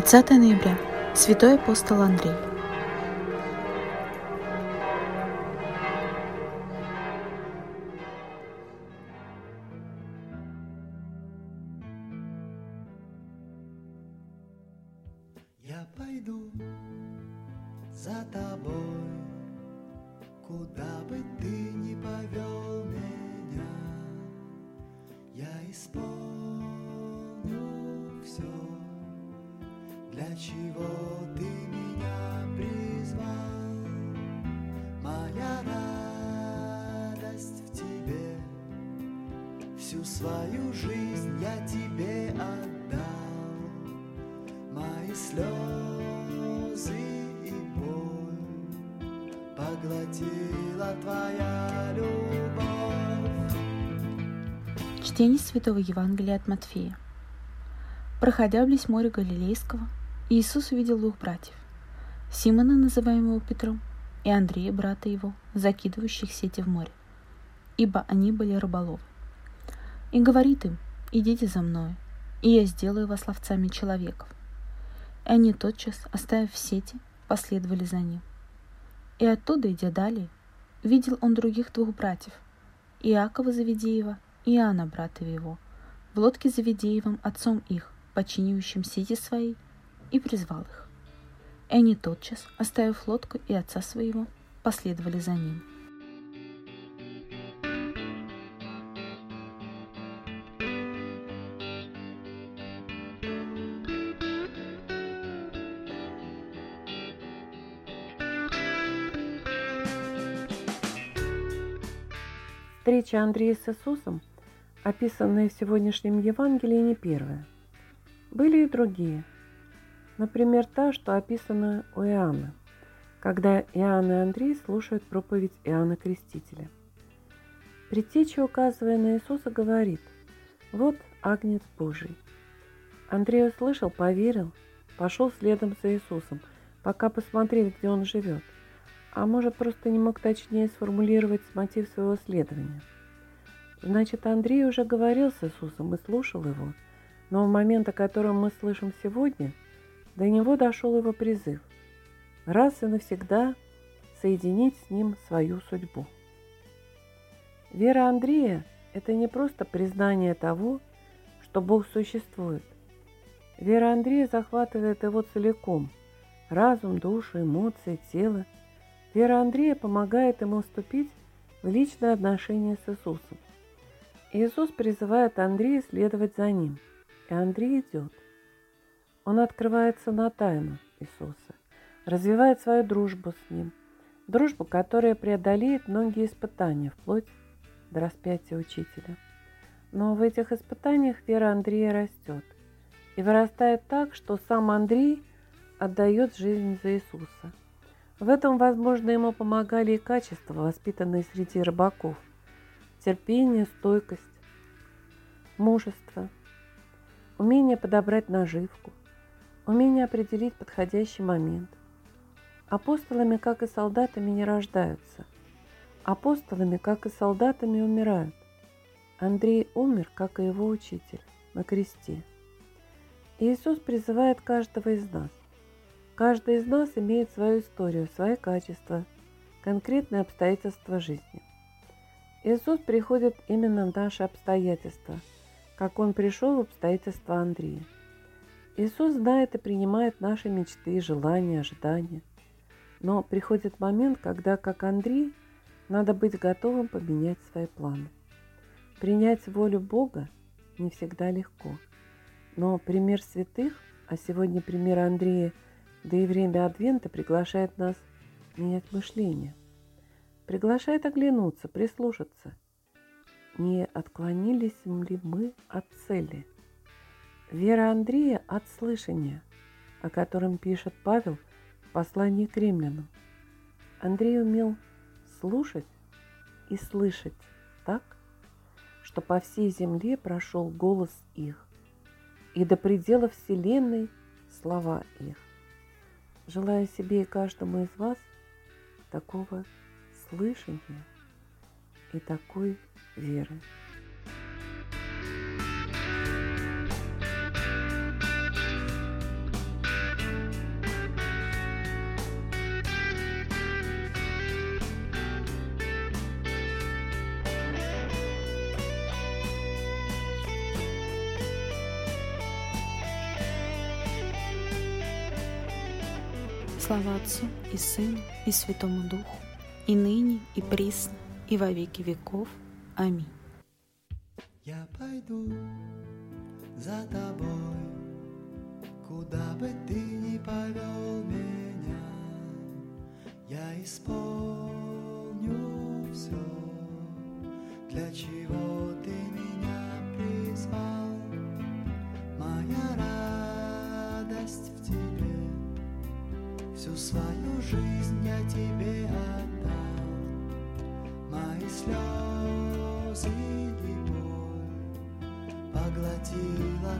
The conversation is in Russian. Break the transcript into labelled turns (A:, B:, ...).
A: 30 ноября. Святой апостол Андрей.
B: Я пойду за тобой, куда бы ты ни повел меня, я исполню все, для чего ты меня призвал. Моя радость в тебе, всю свою жизнь я тебе отдал. Мои слезы и боль поглотила твоя любовь.
A: Чтение Святого Евангелия от Матфея. Проходя близ моря Галилейского, Иисус увидел двух братьев, Симона, называемого Петром, и Андрея, брата его, закидывающих сети в море, ибо они были рыболовы. И говорит им, идите за мною, и я сделаю вас ловцами человеков. И они тотчас, оставив сети, последовали за ним. И оттуда, идя далее, видел он других двух братьев, Иакова Завидеева и Иоанна, брата его, в лодке Завидеевым отцом их, починивающим сети свои, и призвал их. И они тотчас, оставив лодку и отца своего, последовали за ним.
C: Встреча Андрея с Иисусом, описанная в сегодняшнем Евангелии, не первая. Были и другие. Например, та, что описана у Иоанна, когда Иоанн и Андрей слушают проповедь Иоанна Крестителя. Предтеча, указывая на Иисуса, говорит «Вот Агнец Божий». Андрей услышал, поверил, пошел следом за Иисусом, пока посмотреть, где он живет – а может, просто не мог точнее сформулировать мотив своего следования. Значит, Андрей уже говорил с Иисусом и слушал его, но в момент, о котором мы слышим сегодня, до него дошел его призыв – раз и навсегда соединить с ним свою судьбу. Вера Андрея – это не просто признание того, что Бог существует. Вера Андрея захватывает его целиком – разум, душу, эмоции, тело – Вера Андрея помогает ему вступить в личное отношение с Иисусом. Иисус призывает Андрея следовать за ним, и Андрей идет. Он открывается на тайну Иисуса, развивает свою дружбу с ним, дружбу, которая преодолеет многие испытания, вплоть до распятия учителя. Но в этих испытаниях вера Андрея растет и вырастает так, что сам Андрей отдает жизнь за Иисуса – в этом, возможно, ему помогали и качества, воспитанные среди рыбаков. Терпение, стойкость, мужество, умение подобрать наживку, умение определить подходящий момент. Апостолами, как и солдатами, не рождаются. Апостолами, как и солдатами, умирают. Андрей умер, как и его учитель, на кресте. Иисус призывает каждого из нас Каждый из нас имеет свою историю, свои качества, конкретные обстоятельства жизни. Иисус приходит именно в наши обстоятельства, как Он пришел в обстоятельства Андрея. Иисус знает и принимает наши мечты, желания, ожидания. Но приходит момент, когда, как Андрей, надо быть готовым поменять свои планы. Принять волю Бога не всегда легко. Но пример святых, а сегодня пример Андрея – да и время Адвента приглашает нас менять мышление. Приглашает оглянуться, прислушаться. Не отклонились ли мы от цели? Вера Андрея от слышания, о котором пишет Павел в послании к римлянам. Андрей умел слушать и слышать так, что по всей земле прошел голос их, и до предела вселенной слова их. Желаю себе и каждому из вас такого слышания и такой веры.
A: Слава Отцу и Сыну и Святому Духу, и ныне, и присно, и во веки веков. Аминь.
B: Я пойду за тобой, куда бы ты ни повел меня, я исполню все, для чего свою жизнь я тебе отдал. Мои слезы и боль поглотила